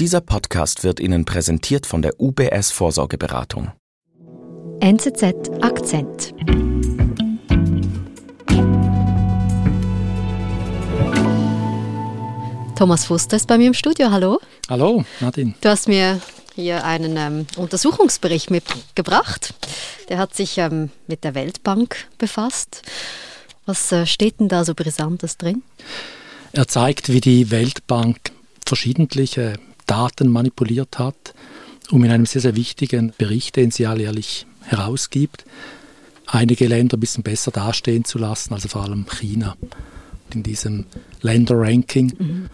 Dieser Podcast wird Ihnen präsentiert von der UBS Vorsorgeberatung. NZZ Akzent. Thomas Fuster ist bei mir im Studio. Hallo. Hallo, Nadine. Du hast mir hier einen ähm, Untersuchungsbericht mitgebracht. Der hat sich ähm, mit der Weltbank befasst. Was äh, steht denn da so Brisantes drin? Er zeigt, wie die Weltbank verschiedentliche Daten manipuliert hat, um in einem sehr, sehr wichtigen Bericht, den sie alljährlich herausgibt, einige Länder ein bisschen besser dastehen zu lassen, also vor allem China in diesem Länderranking. Mhm.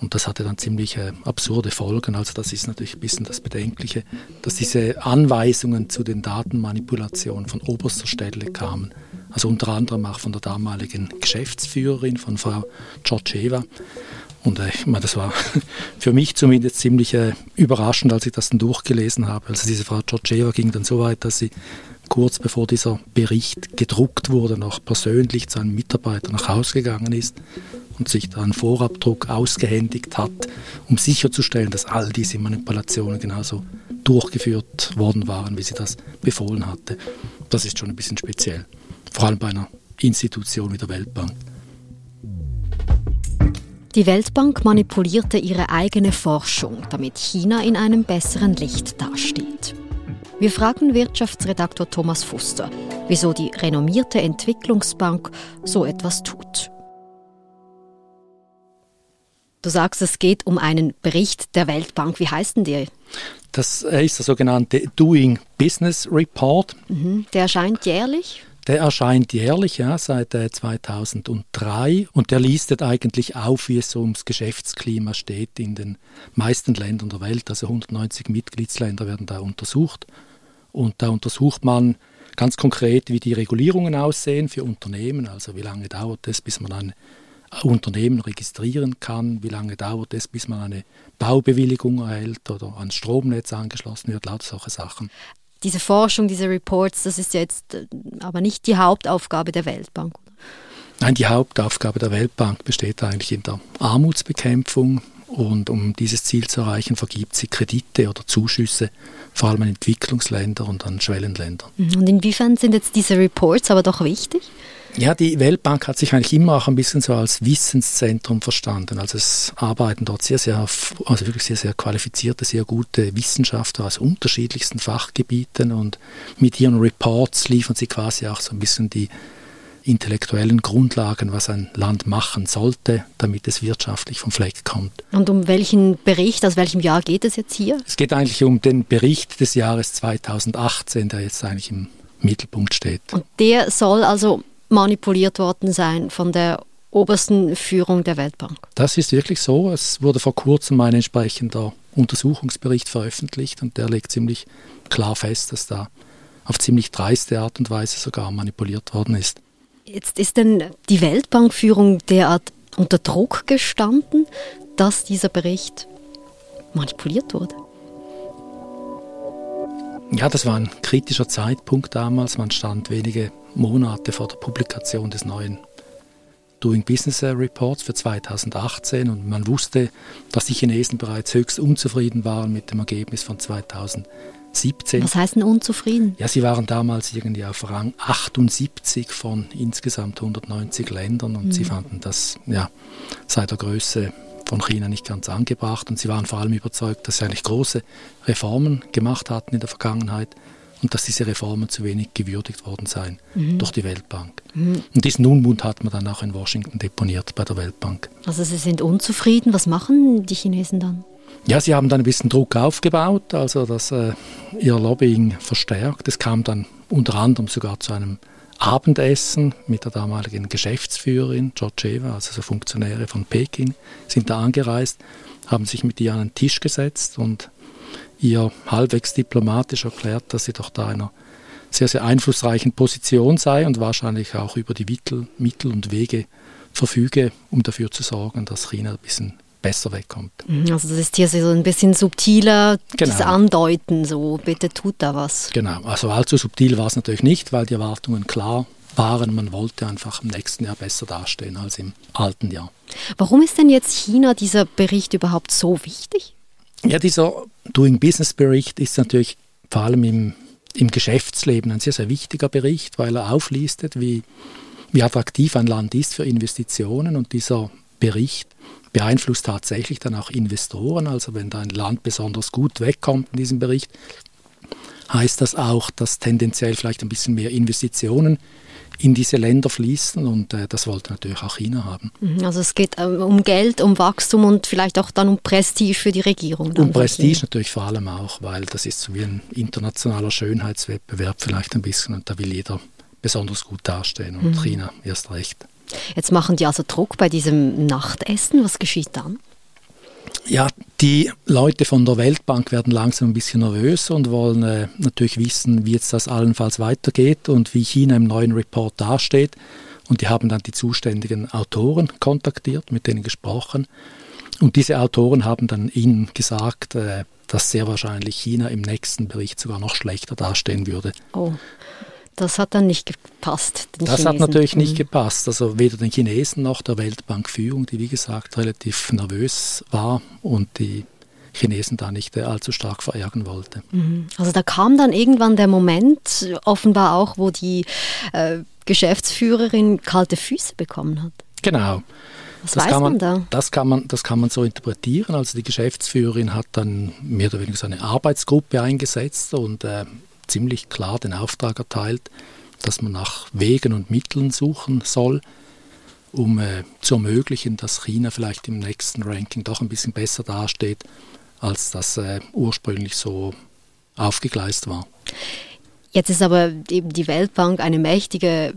Und das hatte dann ziemlich äh, absurde Folgen. Also das ist natürlich ein bisschen das Bedenkliche, dass diese Anweisungen zu den Datenmanipulationen von oberster Stelle kamen. Also unter anderem auch von der damaligen Geschäftsführerin, von Frau Georgieva. Und äh, ich meine, das war für mich zumindest ziemlich äh, überraschend, als ich das dann durchgelesen habe. Also diese Frau Georgieva ging dann so weit, dass sie kurz bevor dieser Bericht gedruckt wurde, noch persönlich zu einem Mitarbeiter nach Hause gegangen ist und sich da einen Vorabdruck ausgehändigt hat, um sicherzustellen, dass all diese Manipulationen genauso durchgeführt worden waren, wie sie das befohlen hatte. Das ist schon ein bisschen speziell, vor allem bei einer Institution wie der Weltbank. Die Weltbank manipulierte ihre eigene Forschung, damit China in einem besseren Licht dasteht. Wir fragen Wirtschaftsredaktor Thomas Fuster, wieso die renommierte Entwicklungsbank so etwas tut. Du sagst, es geht um einen Bericht der Weltbank. Wie heißt denn der? Das ist der sogenannte Doing Business Report. Mhm. Der erscheint jährlich? Der erscheint jährlich, ja, seit 2003 äh, und der listet eigentlich auf, wie es so ums Geschäftsklima steht in den meisten Ländern der Welt. Also 190 Mitgliedsländer werden da untersucht. Und da untersucht man ganz konkret, wie die Regulierungen aussehen für Unternehmen, also wie lange dauert es, bis man ein Unternehmen registrieren kann, wie lange dauert es, bis man eine Baubewilligung erhält oder ans Stromnetz angeschlossen wird, lauter solche Sachen diese Forschung, diese Reports, das ist ja jetzt äh, aber nicht die Hauptaufgabe der Weltbank. Nein, die Hauptaufgabe der Weltbank besteht eigentlich in der Armutsbekämpfung und um dieses Ziel zu erreichen, vergibt sie Kredite oder Zuschüsse, vor allem an Entwicklungsländer und an Schwellenländer. Mhm. Und inwiefern sind jetzt diese Reports aber doch wichtig? Ja, die Weltbank hat sich eigentlich immer auch ein bisschen so als Wissenszentrum verstanden. Also es arbeiten dort sehr, sehr, also wirklich sehr, sehr qualifizierte, sehr gute Wissenschaftler aus unterschiedlichsten Fachgebieten und mit ihren Reports liefern sie quasi auch so ein bisschen die intellektuellen Grundlagen, was ein Land machen sollte, damit es wirtschaftlich vom Fleck kommt. Und um welchen Bericht, aus welchem Jahr geht es jetzt hier? Es geht eigentlich um den Bericht des Jahres 2018, der jetzt eigentlich im Mittelpunkt steht. Und der soll also manipuliert worden sein von der obersten Führung der Weltbank. Das ist wirklich so. Es wurde vor kurzem ein entsprechender Untersuchungsbericht veröffentlicht und der legt ziemlich klar fest, dass da auf ziemlich dreiste Art und Weise sogar manipuliert worden ist. Jetzt ist denn die Weltbankführung derart unter Druck gestanden, dass dieser Bericht manipuliert wurde? Ja, das war ein kritischer Zeitpunkt damals. Man stand wenige Monate vor der Publikation des neuen Doing Business Reports für 2018 und man wusste, dass die Chinesen bereits höchst unzufrieden waren mit dem Ergebnis von 2017. Was heißt denn unzufrieden? Ja, sie waren damals irgendwie auf Rang 78 von insgesamt 190 Ländern und mhm. sie fanden das ja, sei der Größe von China nicht ganz angebracht und sie waren vor allem überzeugt, dass sie eigentlich große Reformen gemacht hatten in der Vergangenheit und dass diese Reformen zu wenig gewürdigt worden seien mhm. durch die Weltbank. Mhm. Und diesen Unmut hat man dann auch in Washington deponiert bei der Weltbank. Also Sie sind unzufrieden. Was machen die Chinesen dann? Ja, sie haben dann ein bisschen Druck aufgebaut, also dass äh, ihr Lobbying verstärkt. Es kam dann unter anderem sogar zu einem Abendessen mit der damaligen Geschäftsführerin Georgieva, also so Funktionäre von Peking, sind da angereist, haben sich mit ihr an den Tisch gesetzt und ihr halbwegs diplomatisch erklärt, dass sie doch da einer sehr, sehr einflussreichen Position sei und wahrscheinlich auch über die Mittel, Mittel und Wege verfüge, um dafür zu sorgen, dass China ein bisschen besser wegkommt. Mhm, also das ist hier so ein bisschen subtiler, genau. das Andeuten, so bitte tut da was. Genau, also allzu subtil war es natürlich nicht, weil die Erwartungen klar waren. Man wollte einfach im nächsten Jahr besser dastehen als im alten Jahr. Warum ist denn jetzt China dieser Bericht überhaupt so wichtig? Ja, dieser Doing Business Bericht ist natürlich vor allem im, im Geschäftsleben ein sehr, sehr wichtiger Bericht, weil er auflistet, wie, wie attraktiv ein Land ist für Investitionen und dieser Bericht beeinflusst tatsächlich dann auch Investoren. Also wenn da ein Land besonders gut wegkommt in diesem Bericht, heißt das auch, dass tendenziell vielleicht ein bisschen mehr Investitionen in diese Länder fließen und äh, das wollte natürlich auch China haben. Mhm, also es geht äh, um Geld, um Wachstum und vielleicht auch dann um Prestige für die Regierung. Um Prestige natürlich vor allem auch, weil das ist so wie ein internationaler Schönheitswettbewerb vielleicht ein bisschen und da will jeder besonders gut dastehen und mhm. China erst recht. Jetzt machen die also Druck bei diesem Nachtessen. Was geschieht dann? Ja, die Leute von der Weltbank werden langsam ein bisschen nervöser und wollen äh, natürlich wissen, wie jetzt das allenfalls weitergeht und wie China im neuen Report dasteht. Und die haben dann die zuständigen Autoren kontaktiert, mit denen gesprochen. Und diese Autoren haben dann ihnen gesagt, äh, dass sehr wahrscheinlich China im nächsten Bericht sogar noch schlechter dastehen würde. Oh. Das hat dann nicht gepasst. das Chinesen. hat natürlich nicht gepasst. Also weder den Chinesen noch der Weltbankführung, die wie gesagt relativ nervös war und die Chinesen da nicht allzu stark verärgern wollte. Mhm. Also da kam dann irgendwann der Moment, offenbar auch, wo die äh, Geschäftsführerin kalte Füße bekommen hat. Genau. Was das weiß man, man, da? Das kann man, das kann man so interpretieren. Also die Geschäftsführerin hat dann mehr oder weniger so eine Arbeitsgruppe eingesetzt und äh, ziemlich klar den Auftrag erteilt, dass man nach Wegen und Mitteln suchen soll, um äh, zu ermöglichen, dass China vielleicht im nächsten Ranking doch ein bisschen besser dasteht, als das äh, ursprünglich so aufgegleist war. Jetzt ist aber eben die Weltbank eine mächtige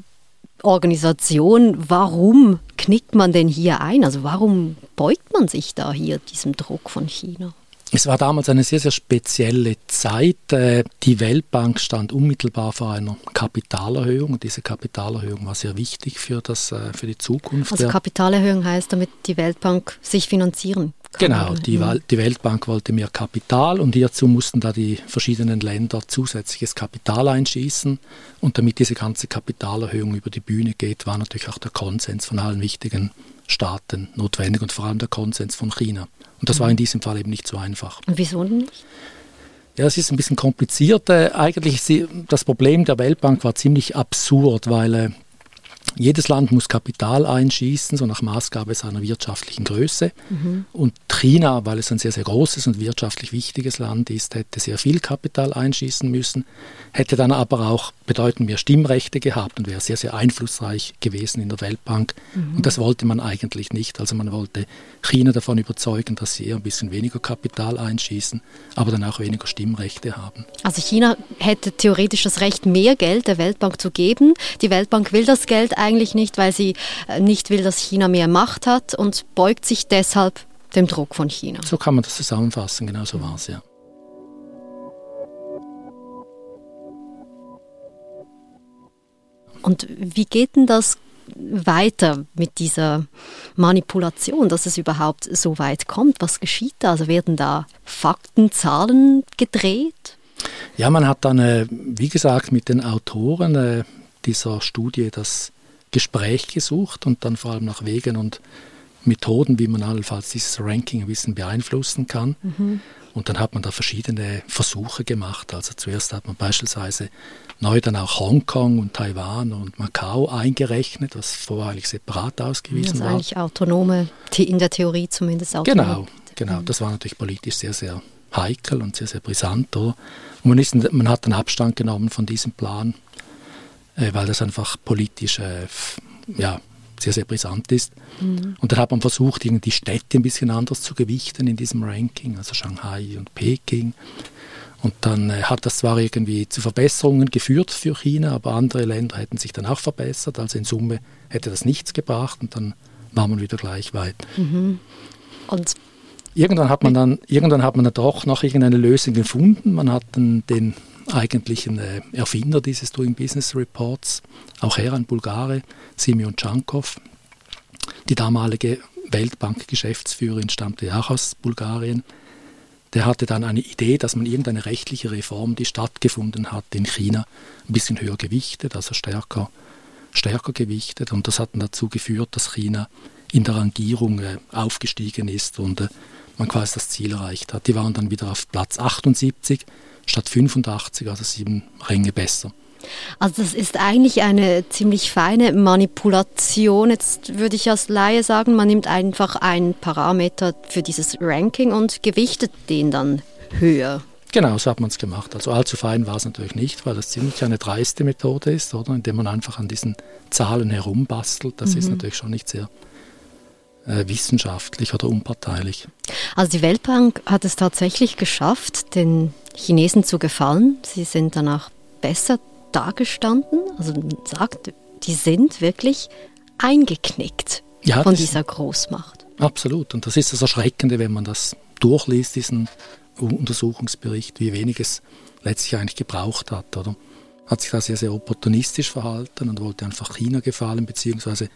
Organisation. Warum knickt man denn hier ein? Also warum beugt man sich da hier diesem Druck von China? Es war damals eine sehr, sehr spezielle Zeit. Äh, die Weltbank stand unmittelbar vor einer Kapitalerhöhung und diese Kapitalerhöhung war sehr wichtig für, das, äh, für die Zukunft. Also Kapitalerhöhung heißt, damit die Weltbank sich finanzieren kann. Genau, die, die Weltbank wollte mehr Kapital und hierzu mussten da die verschiedenen Länder zusätzliches Kapital einschießen. Und damit diese ganze Kapitalerhöhung über die Bühne geht, war natürlich auch der Konsens von allen wichtigen Staaten notwendig und vor allem der Konsens von China. Und das war in diesem Fall eben nicht so einfach. Und wieso nicht? Ja, es ist ein bisschen kompliziert. Äh, eigentlich das Problem der Weltbank war ziemlich absurd, weil äh, jedes Land muss Kapital einschießen, so nach Maßgabe seiner wirtschaftlichen Größe. Mhm. Und China, weil es ein sehr, sehr großes und wirtschaftlich wichtiges Land ist, hätte sehr viel Kapital einschießen müssen, hätte dann aber auch bedeutend mehr Stimmrechte gehabt und wäre sehr, sehr einflussreich gewesen in der Weltbank. Mhm. Und das wollte man eigentlich nicht. Also man wollte China davon überzeugen, dass sie eher ein bisschen weniger Kapital einschießen, aber dann auch weniger Stimmrechte haben. Also China hätte theoretisch das Recht, mehr Geld der Weltbank zu geben. Die Weltbank will das Geld eigentlich nicht, weil sie äh, nicht will, dass China mehr Macht hat und beugt sich deshalb dem Druck von China. So kann man das zusammenfassen, genau so war es, ja. Und wie geht denn das weiter mit dieser Manipulation, dass es überhaupt so weit kommt? Was geschieht da? Also werden da Fakten, Zahlen gedreht? Ja, man hat dann, äh, wie gesagt, mit den Autoren äh, dieser Studie das Gespräch gesucht und dann vor allem nach Wegen und Methoden, wie man allenfalls dieses Ranking ein bisschen beeinflussen kann. Mhm. Und dann hat man da verschiedene Versuche gemacht. Also zuerst hat man beispielsweise neu dann auch Hongkong und Taiwan und Macau eingerechnet, was vorher eigentlich separat ausgewiesen also war. eigentlich autonome, in der Theorie zumindest autonome. Genau, genau. Das war natürlich politisch sehr, sehr heikel und sehr, sehr brisant. Oder? Und man, ist, man hat dann Abstand genommen von diesem Plan, weil das einfach politisch äh, ja, sehr, sehr brisant ist. Mhm. Und dann hat man versucht, die Städte ein bisschen anders zu gewichten in diesem Ranking, also Shanghai und Peking. Und dann äh, hat das zwar irgendwie zu Verbesserungen geführt für China, aber andere Länder hätten sich dann auch verbessert. Also in Summe hätte das nichts gebracht und dann war man wieder gleich weit. Mhm. Und irgendwann hat man dann, irgendwann hat man dann doch noch irgendeine Lösung gefunden. Man hat dann den eigentlichen äh, Erfinder dieses Doing Business Reports, auch er ein Bulgare, Simeon Chankov. Die damalige Weltbank-Geschäftsführerin stammte auch aus Bulgarien. Der hatte dann eine Idee, dass man irgendeine rechtliche Reform, die stattgefunden hat in China, ein bisschen höher gewichtet, also stärker, stärker gewichtet. Und das hat dann dazu geführt, dass China in der Rangierung äh, aufgestiegen ist und äh, man quasi das Ziel erreicht hat. Die waren dann wieder auf Platz 78 statt 85, also sieben Ränge besser. Also das ist eigentlich eine ziemlich feine Manipulation. Jetzt würde ich als Laie sagen, man nimmt einfach einen Parameter für dieses Ranking und gewichtet den dann höher. Genau, so hat man es gemacht. Also allzu fein war es natürlich nicht, weil das ziemlich eine dreiste Methode ist, oder? Indem man einfach an diesen Zahlen herumbastelt. Das mhm. ist natürlich schon nicht sehr wissenschaftlich oder unparteilich. Also die Weltbank hat es tatsächlich geschafft, den Chinesen zu gefallen. Sie sind danach besser dagestanden. Also man sagt, die sind wirklich eingeknickt ja, von dieser Großmacht. Absolut. Und das ist das Erschreckende, wenn man das durchliest, diesen Untersuchungsbericht, wie wenig es letztlich eigentlich gebraucht hat. Oder? Hat sich da sehr, sehr opportunistisch verhalten und wollte einfach China gefallen, beziehungsweise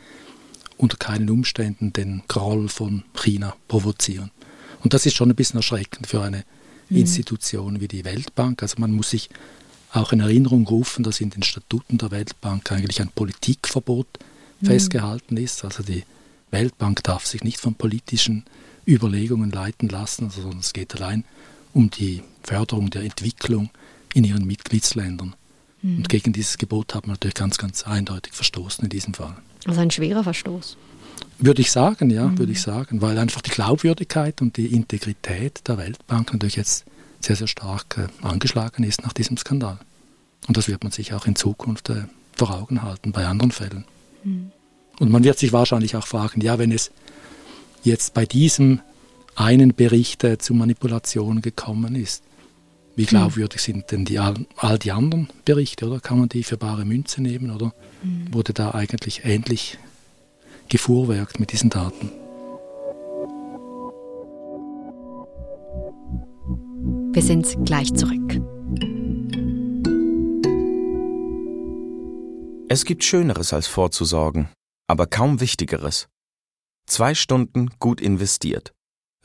unter keinen Umständen den Groll von China provozieren. Und das ist schon ein bisschen erschreckend für eine mhm. Institution wie die Weltbank. Also man muss sich auch in Erinnerung rufen, dass in den Statuten der Weltbank eigentlich ein Politikverbot mhm. festgehalten ist. Also die Weltbank darf sich nicht von politischen Überlegungen leiten lassen, sondern es geht allein um die Förderung der Entwicklung in ihren Mitgliedsländern. Mhm. Und gegen dieses Gebot hat man natürlich ganz, ganz eindeutig verstoßen in diesem Fall. Also ein schwerer Verstoß. Würde ich sagen, ja, mhm. würde ich sagen, weil einfach die Glaubwürdigkeit und die Integrität der Weltbank natürlich jetzt sehr, sehr stark äh, angeschlagen ist nach diesem Skandal. Und das wird man sich auch in Zukunft äh, vor Augen halten bei anderen Fällen. Mhm. Und man wird sich wahrscheinlich auch fragen, ja, wenn es jetzt bei diesem einen Bericht äh, zu Manipulationen gekommen ist, wie hm. glaubwürdig sind denn die, all, all, die anderen Berichte, oder? Kann man die für bare Münze nehmen, oder mhm. wurde da eigentlich ähnlich gefuhrwerkt mit diesen Daten? Wir sind gleich zurück. Es gibt Schöneres als vorzusorgen, aber kaum Wichtigeres. Zwei Stunden gut investiert.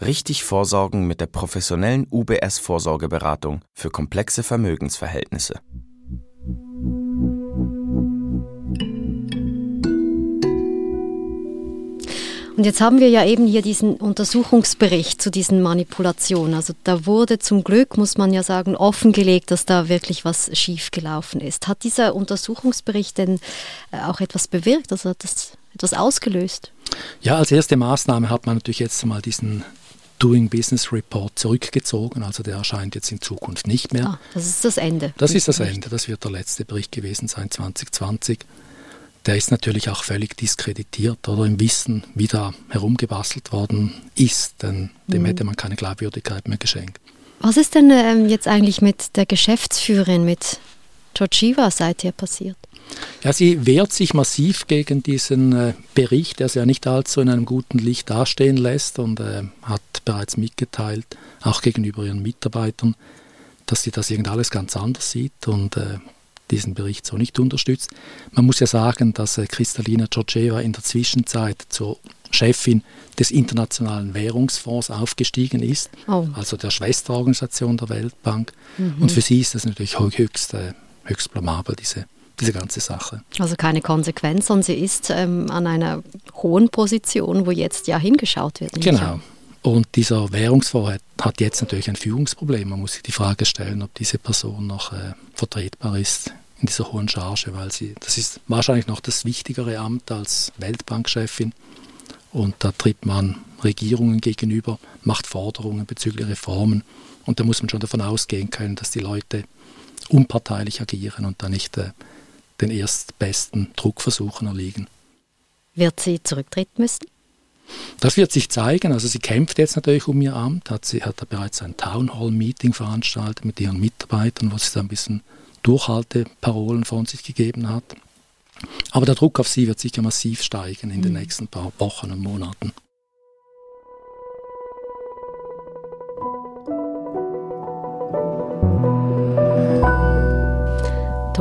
Richtig vorsorgen mit der professionellen UBS Vorsorgeberatung für komplexe Vermögensverhältnisse. Und jetzt haben wir ja eben hier diesen Untersuchungsbericht zu diesen Manipulationen. Also da wurde zum Glück, muss man ja sagen, offengelegt, dass da wirklich was schiefgelaufen ist. Hat dieser Untersuchungsbericht denn äh, auch etwas bewirkt? Also hat das etwas ausgelöst? Ja, als erste Maßnahme hat man natürlich jetzt mal diesen Doing Business Report zurückgezogen. Also der erscheint jetzt in Zukunft nicht mehr. Ah, das ist das Ende. Das ist das Ende. Das wird der letzte Bericht gewesen sein, 2020 der ist natürlich auch völlig diskreditiert oder im Wissen, wie da herumgebastelt worden ist, denn dem mhm. hätte man keine Glaubwürdigkeit mehr geschenkt. Was ist denn ähm, jetzt eigentlich mit der Geschäftsführerin, mit Georgieva seither passiert? Ja, sie wehrt sich massiv gegen diesen äh, Bericht, der sie ja nicht allzu in einem guten Licht dastehen lässt und äh, hat bereits mitgeteilt, auch gegenüber ihren Mitarbeitern, dass sie das irgendwie alles ganz anders sieht und äh, diesen Bericht so nicht unterstützt. Man muss ja sagen, dass äh, Kristalina Georgieva in der Zwischenzeit zur Chefin des Internationalen Währungsfonds aufgestiegen ist, oh. also der Schwesterorganisation der Weltbank. Mhm. Und für sie ist das natürlich höchst, äh, höchst blamabel, diese, diese ganze Sache. Also keine Konsequenz, sondern sie ist ähm, an einer hohen Position, wo jetzt ja hingeschaut wird. Genau. Und dieser Währungsfonds hat, hat, jetzt natürlich ein Führungsproblem. Man muss sich die Frage stellen, ob diese Person noch äh, vertretbar ist in dieser hohen Charge, weil sie, das ist wahrscheinlich noch das wichtigere Amt als Weltbankchefin. Und da tritt man Regierungen gegenüber, macht Forderungen bezüglich Reformen. Und da muss man schon davon ausgehen können, dass die Leute unparteilich agieren und da nicht äh, den erstbesten Druckversuchen erliegen. Wird sie zurücktreten müssen? Das wird sich zeigen. Also sie kämpft jetzt natürlich um ihr Amt, hat sie hat da bereits ein Town Hall Meeting veranstaltet mit ihren Mitarbeitern, wo sie da ein bisschen Durchhalteparolen von sich gegeben hat. Aber der Druck auf sie wird sicher massiv steigen in den mhm. nächsten paar Wochen und Monaten.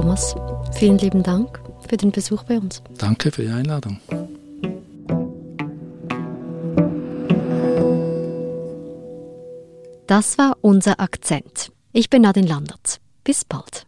Thomas, vielen lieben Dank für den Besuch bei uns. Danke für die Einladung. Das war unser Akzent. Ich bin Nadine Landert. Bis bald.